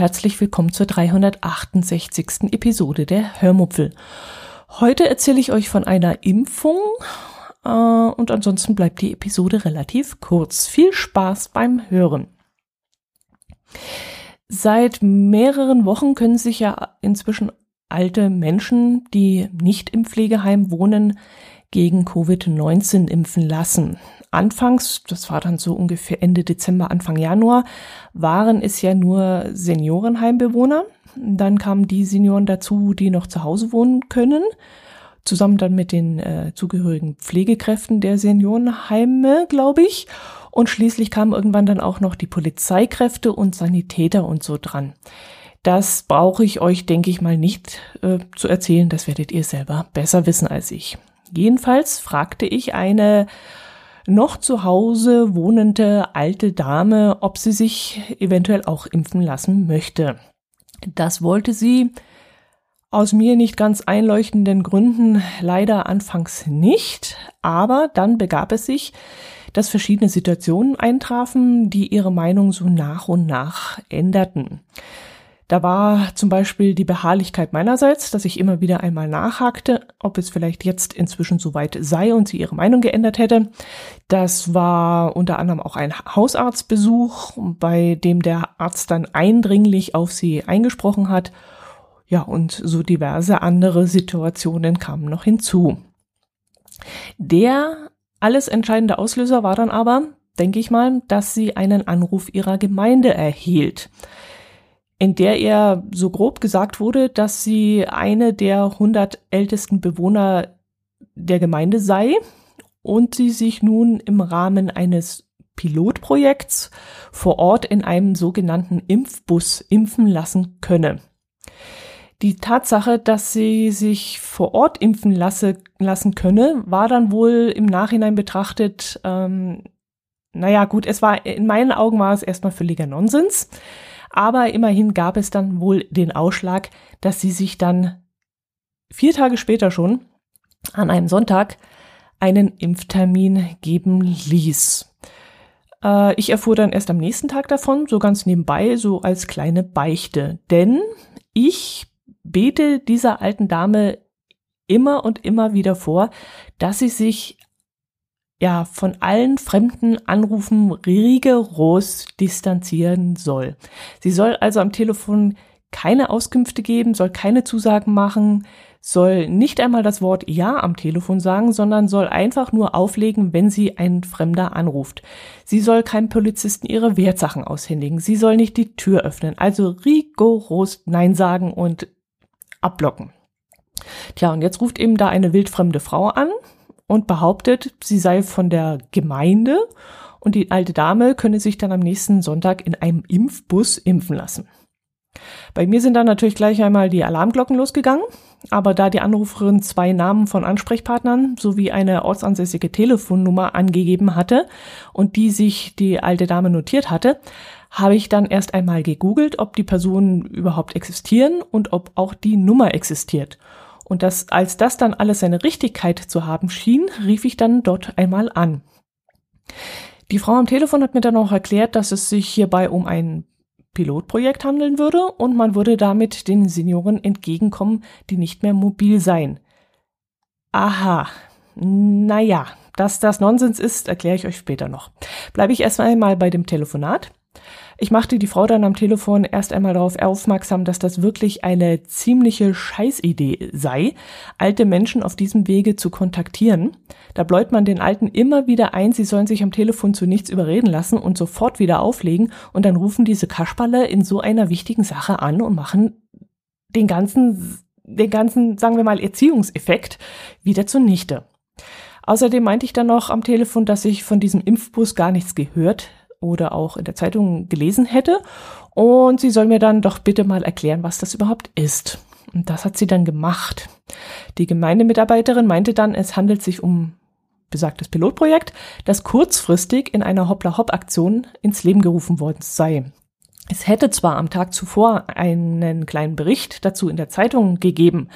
Herzlich willkommen zur 368. Episode der Hörmupfel. Heute erzähle ich euch von einer Impfung äh, und ansonsten bleibt die Episode relativ kurz. Viel Spaß beim Hören. Seit mehreren Wochen können sich ja inzwischen alte Menschen, die nicht im Pflegeheim wohnen, gegen Covid-19 impfen lassen. Anfangs, das war dann so ungefähr Ende Dezember, Anfang Januar, waren es ja nur Seniorenheimbewohner. Dann kamen die Senioren dazu, die noch zu Hause wohnen können, zusammen dann mit den äh, zugehörigen Pflegekräften der Seniorenheime, glaube ich. Und schließlich kamen irgendwann dann auch noch die Polizeikräfte und Sanitäter und so dran. Das brauche ich euch, denke ich mal, nicht äh, zu erzählen. Das werdet ihr selber besser wissen als ich. Jedenfalls fragte ich eine noch zu Hause wohnende alte Dame, ob sie sich eventuell auch impfen lassen möchte. Das wollte sie aus mir nicht ganz einleuchtenden Gründen leider anfangs nicht, aber dann begab es sich, dass verschiedene Situationen eintrafen, die ihre Meinung so nach und nach änderten. Da war zum Beispiel die Beharrlichkeit meinerseits, dass ich immer wieder einmal nachhakte, ob es vielleicht jetzt inzwischen soweit sei und sie ihre Meinung geändert hätte. Das war unter anderem auch ein Hausarztbesuch, bei dem der Arzt dann eindringlich auf sie eingesprochen hat. Ja, und so diverse andere Situationen kamen noch hinzu. Der alles entscheidende Auslöser war dann aber, denke ich mal, dass sie einen Anruf ihrer Gemeinde erhielt in der ihr so grob gesagt wurde, dass sie eine der 100 ältesten Bewohner der Gemeinde sei und sie sich nun im Rahmen eines Pilotprojekts vor Ort in einem sogenannten Impfbus impfen lassen könne. Die Tatsache, dass sie sich vor Ort impfen lasse, lassen könne, war dann wohl im Nachhinein betrachtet, ähm, naja gut, es war, in meinen Augen war es erstmal völliger Nonsens. Aber immerhin gab es dann wohl den Ausschlag, dass sie sich dann vier Tage später schon an einem Sonntag einen Impftermin geben ließ. Äh, ich erfuhr dann erst am nächsten Tag davon, so ganz nebenbei, so als kleine Beichte. Denn ich bete dieser alten Dame immer und immer wieder vor, dass sie sich ja, von allen fremden Anrufen rigoros distanzieren soll. Sie soll also am Telefon keine Auskünfte geben, soll keine Zusagen machen, soll nicht einmal das Wort Ja am Telefon sagen, sondern soll einfach nur auflegen, wenn sie ein Fremder anruft. Sie soll keinem Polizisten ihre Wertsachen aushändigen. Sie soll nicht die Tür öffnen. Also rigoros Nein sagen und abblocken. Tja, und jetzt ruft eben da eine wildfremde Frau an, und behauptet, sie sei von der Gemeinde und die alte Dame könne sich dann am nächsten Sonntag in einem Impfbus impfen lassen. Bei mir sind dann natürlich gleich einmal die Alarmglocken losgegangen, aber da die Anruferin zwei Namen von Ansprechpartnern sowie eine ortsansässige Telefonnummer angegeben hatte und die sich die alte Dame notiert hatte, habe ich dann erst einmal gegoogelt, ob die Personen überhaupt existieren und ob auch die Nummer existiert. Und das, als das dann alles seine Richtigkeit zu haben schien, rief ich dann dort einmal an. Die Frau am Telefon hat mir dann auch erklärt, dass es sich hierbei um ein Pilotprojekt handeln würde und man würde damit den Senioren entgegenkommen, die nicht mehr mobil seien. Aha, naja, dass das Nonsens ist, erkläre ich euch später noch. Bleibe ich erst einmal bei dem Telefonat. Ich machte die Frau dann am Telefon erst einmal darauf aufmerksam, dass das wirklich eine ziemliche Scheißidee sei, alte Menschen auf diesem Wege zu kontaktieren. Da bläut man den Alten immer wieder ein, sie sollen sich am Telefon zu nichts überreden lassen und sofort wieder auflegen und dann rufen diese Kasperle in so einer wichtigen Sache an und machen den ganzen, den ganzen, sagen wir mal, Erziehungseffekt wieder zunichte. Außerdem meinte ich dann noch am Telefon, dass ich von diesem Impfbus gar nichts gehört oder auch in der Zeitung gelesen hätte. Und sie soll mir dann doch bitte mal erklären, was das überhaupt ist. Und das hat sie dann gemacht. Die Gemeindemitarbeiterin meinte dann, es handelt sich um besagtes Pilotprojekt, das kurzfristig in einer Hoppla-Hopp-Aktion ins Leben gerufen worden sei. Es hätte zwar am Tag zuvor einen kleinen Bericht dazu in der Zeitung gegeben,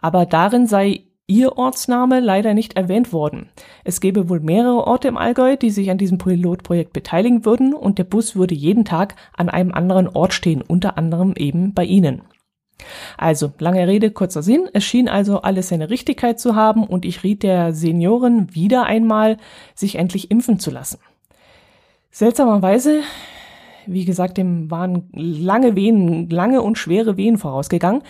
aber darin sei ihr Ortsname leider nicht erwähnt worden. Es gäbe wohl mehrere Orte im Allgäu, die sich an diesem Pilotprojekt beteiligen würden und der Bus würde jeden Tag an einem anderen Ort stehen, unter anderem eben bei Ihnen. Also, lange Rede, kurzer Sinn. Es schien also alles seine Richtigkeit zu haben und ich riet der Seniorin wieder einmal, sich endlich impfen zu lassen. Seltsamerweise, wie gesagt, dem waren lange Wehen, lange und schwere Wehen vorausgegangen,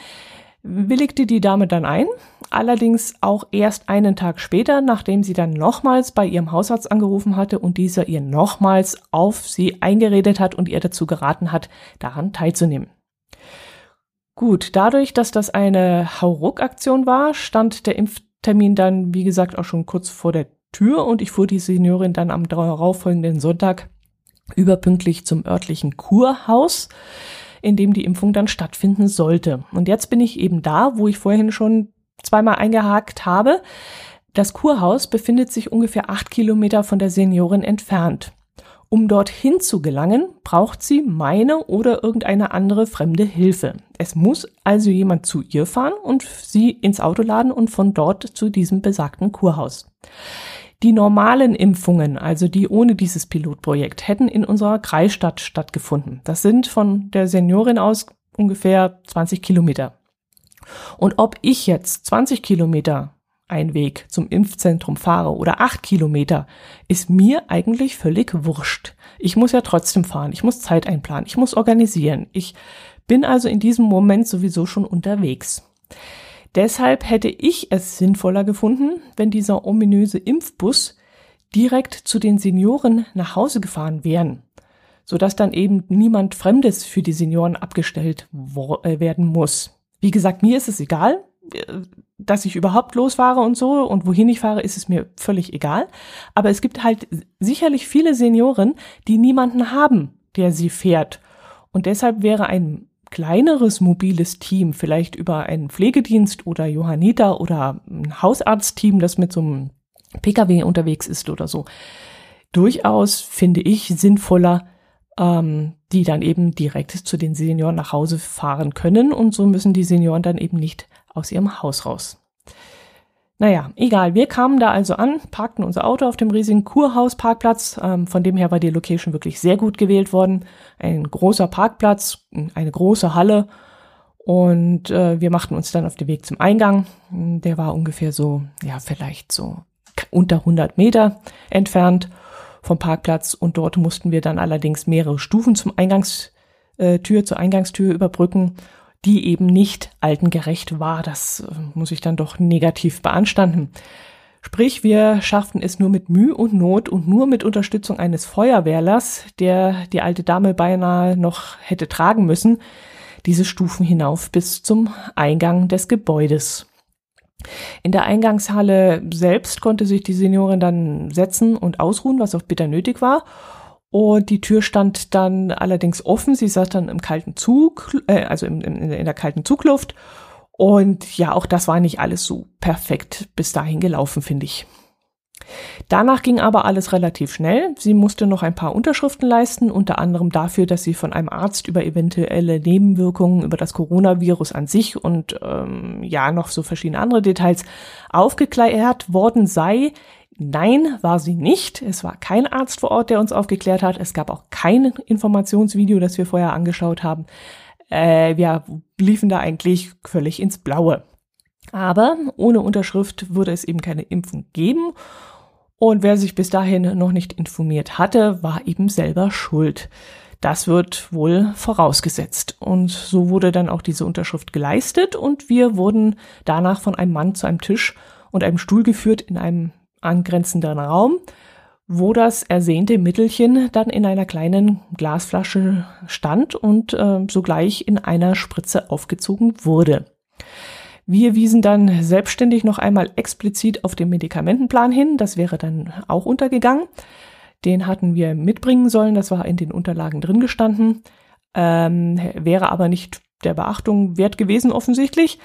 willigte die Dame dann ein, allerdings auch erst einen Tag später, nachdem sie dann nochmals bei ihrem Hausarzt angerufen hatte und dieser ihr nochmals auf sie eingeredet hat und ihr dazu geraten hat, daran teilzunehmen. Gut, dadurch, dass das eine Hauruck-Aktion war, stand der Impftermin dann, wie gesagt, auch schon kurz vor der Tür und ich fuhr die Seniorin dann am darauffolgenden Sonntag überpünktlich zum örtlichen Kurhaus in dem die Impfung dann stattfinden sollte. Und jetzt bin ich eben da, wo ich vorhin schon zweimal eingehakt habe. Das Kurhaus befindet sich ungefähr acht Kilometer von der Seniorin entfernt. Um dorthin zu gelangen, braucht sie meine oder irgendeine andere fremde Hilfe. Es muss also jemand zu ihr fahren und sie ins Auto laden und von dort zu diesem besagten Kurhaus. Die normalen Impfungen, also die ohne dieses Pilotprojekt, hätten in unserer Kreisstadt stattgefunden. Das sind von der Seniorin aus ungefähr 20 Kilometer. Und ob ich jetzt 20 Kilometer ein Weg zum Impfzentrum fahre oder acht Kilometer, ist mir eigentlich völlig wurscht. Ich muss ja trotzdem fahren, ich muss Zeit einplanen, ich muss organisieren. Ich bin also in diesem Moment sowieso schon unterwegs. Deshalb hätte ich es sinnvoller gefunden, wenn dieser ominöse Impfbus direkt zu den Senioren nach Hause gefahren wären, sodass dann eben niemand Fremdes für die Senioren abgestellt äh, werden muss. Wie gesagt, mir ist es egal, äh, dass ich überhaupt losfahre und so und wohin ich fahre, ist es mir völlig egal. Aber es gibt halt sicherlich viele Senioren, die niemanden haben, der sie fährt. Und deshalb wäre ein kleineres mobiles Team, vielleicht über einen Pflegedienst oder Johanniter oder ein Hausarztteam, das mit so einem Pkw unterwegs ist oder so, durchaus finde ich sinnvoller, ähm, die dann eben direkt zu den Senioren nach Hause fahren können und so müssen die Senioren dann eben nicht aus ihrem Haus raus. Naja, egal. Wir kamen da also an, parkten unser Auto auf dem riesigen Kurhausparkplatz. Ähm, von dem her war die Location wirklich sehr gut gewählt worden. Ein großer Parkplatz, eine große Halle. Und äh, wir machten uns dann auf den Weg zum Eingang. Der war ungefähr so, ja, vielleicht so unter 100 Meter entfernt vom Parkplatz. Und dort mussten wir dann allerdings mehrere Stufen zum Eingangstür, äh, zur Eingangstür überbrücken die eben nicht altengerecht war. Das äh, muss ich dann doch negativ beanstanden. Sprich, wir schafften es nur mit Mühe und Not und nur mit Unterstützung eines Feuerwehrlers, der die alte Dame beinahe noch hätte tragen müssen, diese Stufen hinauf bis zum Eingang des Gebäudes. In der Eingangshalle selbst konnte sich die Seniorin dann setzen und ausruhen, was auch bitter nötig war. Und die Tür stand dann allerdings offen. Sie saß dann im kalten Zug, äh, also in, in, in der kalten Zugluft. Und ja, auch das war nicht alles so perfekt bis dahin gelaufen, finde ich. Danach ging aber alles relativ schnell. Sie musste noch ein paar Unterschriften leisten, unter anderem dafür, dass sie von einem Arzt über eventuelle Nebenwirkungen über das Coronavirus an sich und ähm, ja noch so verschiedene andere Details aufgeklärt worden sei. Nein, war sie nicht. Es war kein Arzt vor Ort, der uns aufgeklärt hat. Es gab auch kein Informationsvideo, das wir vorher angeschaut haben. Äh, wir liefen da eigentlich völlig ins Blaue. Aber ohne Unterschrift würde es eben keine Impfung geben. Und wer sich bis dahin noch nicht informiert hatte, war eben selber schuld. Das wird wohl vorausgesetzt. Und so wurde dann auch diese Unterschrift geleistet und wir wurden danach von einem Mann zu einem Tisch und einem Stuhl geführt in einem angrenzenden Raum, wo das ersehnte Mittelchen dann in einer kleinen Glasflasche stand und äh, sogleich in einer Spritze aufgezogen wurde. Wir wiesen dann selbstständig noch einmal explizit auf den Medikamentenplan hin. Das wäre dann auch untergegangen. Den hatten wir mitbringen sollen. Das war in den Unterlagen drin gestanden. Ähm, wäre aber nicht der Beachtung wert gewesen offensichtlich.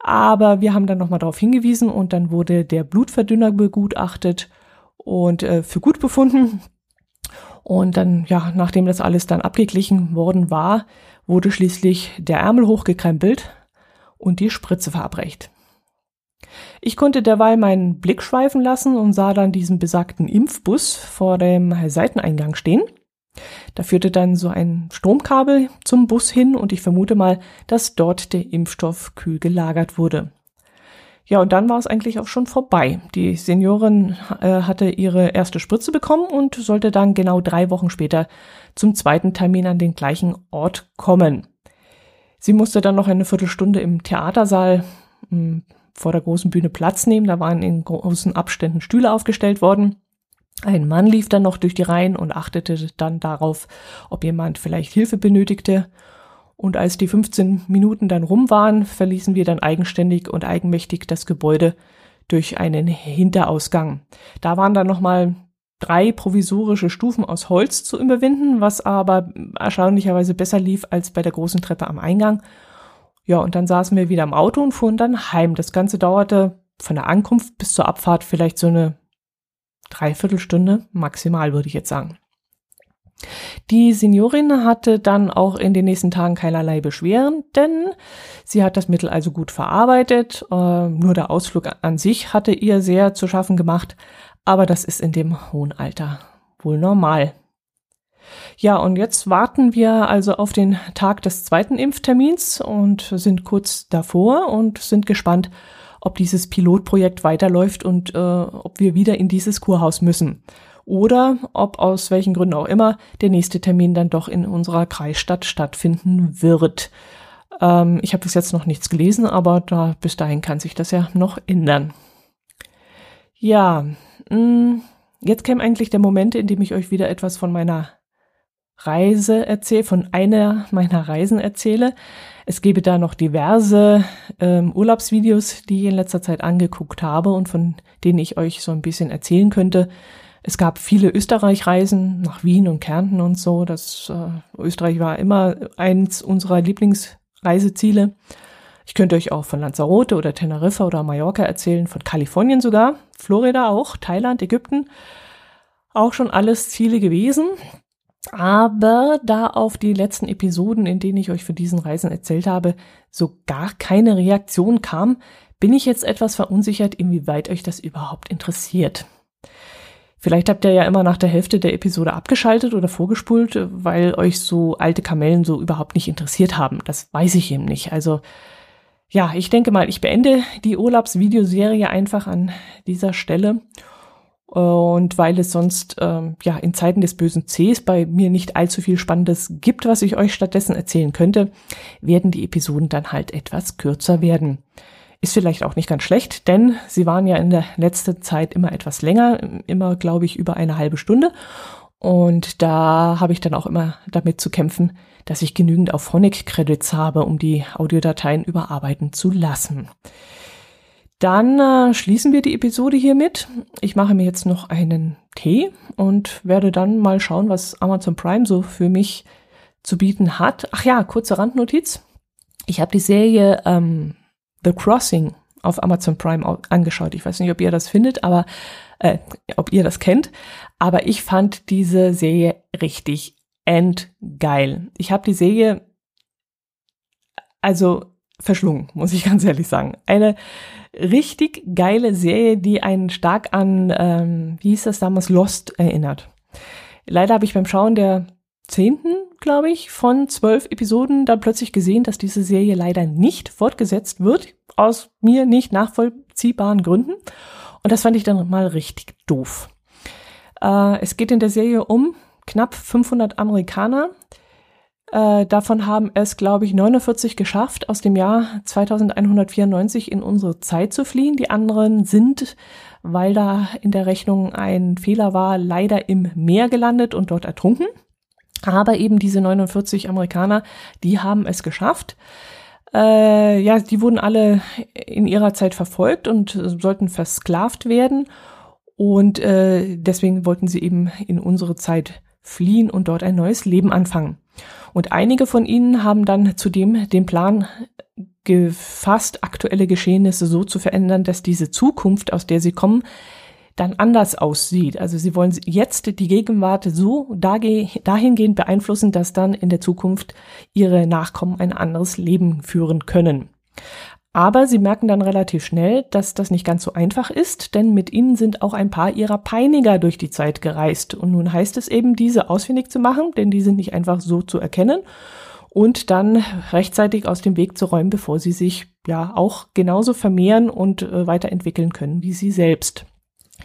Aber wir haben dann nochmal darauf hingewiesen und dann wurde der Blutverdünner begutachtet und äh, für gut befunden. Und dann, ja, nachdem das alles dann abgeglichen worden war, wurde schließlich der Ärmel hochgekrempelt und die Spritze verabreicht. Ich konnte derweil meinen Blick schweifen lassen und sah dann diesen besagten Impfbus vor dem Seiteneingang stehen. Da führte dann so ein Stromkabel zum Bus hin und ich vermute mal, dass dort der Impfstoff kühl gelagert wurde. Ja, und dann war es eigentlich auch schon vorbei. Die Seniorin äh, hatte ihre erste Spritze bekommen und sollte dann genau drei Wochen später zum zweiten Termin an den gleichen Ort kommen. Sie musste dann noch eine Viertelstunde im Theatersaal hm, vor der großen Bühne Platz nehmen. Da waren in großen Abständen Stühle aufgestellt worden. Ein Mann lief dann noch durch die Reihen und achtete dann darauf, ob jemand vielleicht Hilfe benötigte. Und als die 15 Minuten dann rum waren, verließen wir dann eigenständig und eigenmächtig das Gebäude durch einen Hinterausgang. Da waren dann nochmal drei provisorische Stufen aus Holz zu überwinden, was aber erstaunlicherweise besser lief als bei der großen Treppe am Eingang. Ja, und dann saßen wir wieder im Auto und fuhren dann heim. Das Ganze dauerte von der Ankunft bis zur Abfahrt vielleicht so eine Dreiviertelstunde maximal, würde ich jetzt sagen. Die Seniorin hatte dann auch in den nächsten Tagen keinerlei Beschwerden, denn sie hat das Mittel also gut verarbeitet. Äh, nur der Ausflug an sich hatte ihr sehr zu schaffen gemacht, aber das ist in dem hohen Alter wohl normal. Ja, und jetzt warten wir also auf den Tag des zweiten Impftermins und sind kurz davor und sind gespannt, ob dieses Pilotprojekt weiterläuft und äh, ob wir wieder in dieses Kurhaus müssen. Oder ob aus welchen Gründen auch immer der nächste Termin dann doch in unserer Kreisstadt stattfinden wird. Ähm, ich habe bis jetzt noch nichts gelesen, aber da bis dahin kann sich das ja noch ändern. Ja, jetzt käme eigentlich der Moment, in dem ich euch wieder etwas von meiner Reise erzähle, von einer meiner Reisen erzähle. Es gebe da noch diverse ähm, Urlaubsvideos, die ich in letzter Zeit angeguckt habe und von denen ich euch so ein bisschen erzählen könnte. Es gab viele Österreich-Reisen nach Wien und Kärnten und so. Das äh, Österreich war immer eins unserer Lieblingsreiseziele. Ich könnte euch auch von Lanzarote oder Teneriffa oder Mallorca erzählen, von Kalifornien sogar, Florida auch, Thailand, Ägypten. Auch schon alles Ziele gewesen. Aber da auf die letzten Episoden, in denen ich euch für diesen Reisen erzählt habe, so gar keine Reaktion kam, bin ich jetzt etwas verunsichert, inwieweit euch das überhaupt interessiert. Vielleicht habt ihr ja immer nach der Hälfte der Episode abgeschaltet oder vorgespult, weil euch so alte Kamellen so überhaupt nicht interessiert haben. Das weiß ich eben nicht. Also ja, ich denke mal, ich beende die Urlaubsvideoserie einfach an dieser Stelle und weil es sonst ähm, ja in Zeiten des bösen Cs bei mir nicht allzu viel Spannendes gibt, was ich euch stattdessen erzählen könnte, werden die Episoden dann halt etwas kürzer werden. Ist vielleicht auch nicht ganz schlecht, denn sie waren ja in der letzten Zeit immer etwas länger, immer glaube ich über eine halbe Stunde. Und da habe ich dann auch immer damit zu kämpfen, dass ich genügend auf Phonic Credits habe, um die Audiodateien überarbeiten zu lassen. Dann äh, schließen wir die Episode hiermit. Ich mache mir jetzt noch einen Tee und werde dann mal schauen, was Amazon Prime so für mich zu bieten hat. Ach ja, kurze Randnotiz. Ich habe die Serie ähm, The Crossing auf Amazon Prime angeschaut. Ich weiß nicht, ob ihr das findet, aber äh, ob ihr das kennt. Aber ich fand diese Serie richtig endgeil. Ich habe die Serie also verschlungen, muss ich ganz ehrlich sagen. Eine richtig geile Serie, die einen stark an, ähm, wie hieß das damals, Lost erinnert. Leider habe ich beim Schauen der zehnten, glaube ich, von zwölf Episoden dann plötzlich gesehen, dass diese Serie leider nicht fortgesetzt wird, aus mir nicht nachvollziehbaren Gründen. Und das fand ich dann mal richtig doof. Äh, es geht in der Serie um knapp 500 Amerikaner, äh, davon haben es, glaube ich, 49 geschafft, aus dem Jahr 2194 in unsere Zeit zu fliehen. Die anderen sind, weil da in der Rechnung ein Fehler war, leider im Meer gelandet und dort ertrunken. Aber eben diese 49 Amerikaner, die haben es geschafft. Äh, ja, die wurden alle in ihrer Zeit verfolgt und sollten versklavt werden. Und äh, deswegen wollten sie eben in unsere Zeit fliehen und dort ein neues Leben anfangen. Und einige von ihnen haben dann zudem den Plan gefasst, aktuelle Geschehnisse so zu verändern, dass diese Zukunft, aus der sie kommen, dann anders aussieht. Also sie wollen jetzt die Gegenwart so dahingehend beeinflussen, dass dann in der Zukunft ihre Nachkommen ein anderes Leben führen können. Aber sie merken dann relativ schnell, dass das nicht ganz so einfach ist, denn mit ihnen sind auch ein paar ihrer Peiniger durch die Zeit gereist. Und nun heißt es eben, diese ausfindig zu machen, denn die sind nicht einfach so zu erkennen und dann rechtzeitig aus dem Weg zu räumen, bevor sie sich ja auch genauso vermehren und äh, weiterentwickeln können wie sie selbst.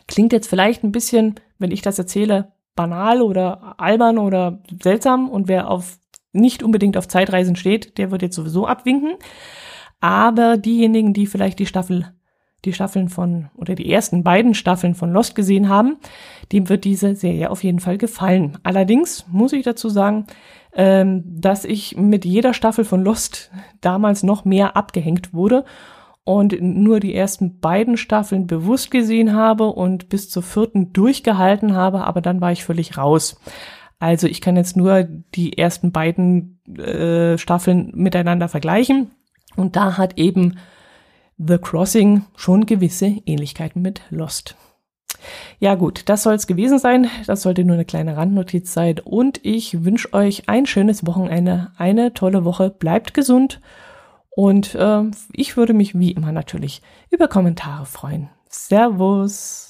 Klingt jetzt vielleicht ein bisschen, wenn ich das erzähle, banal oder albern oder seltsam und wer auf nicht unbedingt auf Zeitreisen steht, der wird jetzt sowieso abwinken. Aber diejenigen, die vielleicht die Staffel, die Staffeln von, oder die ersten beiden Staffeln von Lost gesehen haben, dem wird diese Serie auf jeden Fall gefallen. Allerdings muss ich dazu sagen, ähm, dass ich mit jeder Staffel von Lost damals noch mehr abgehängt wurde und nur die ersten beiden Staffeln bewusst gesehen habe und bis zur vierten durchgehalten habe, aber dann war ich völlig raus. Also ich kann jetzt nur die ersten beiden äh, Staffeln miteinander vergleichen und da hat eben The Crossing schon gewisse Ähnlichkeiten mit Lost. Ja gut, das soll es gewesen sein. Das sollte nur eine kleine Randnotiz sein. Und ich wünsche euch ein schönes Wochenende, eine tolle Woche. Bleibt gesund. Und äh, ich würde mich wie immer natürlich über Kommentare freuen. Servus.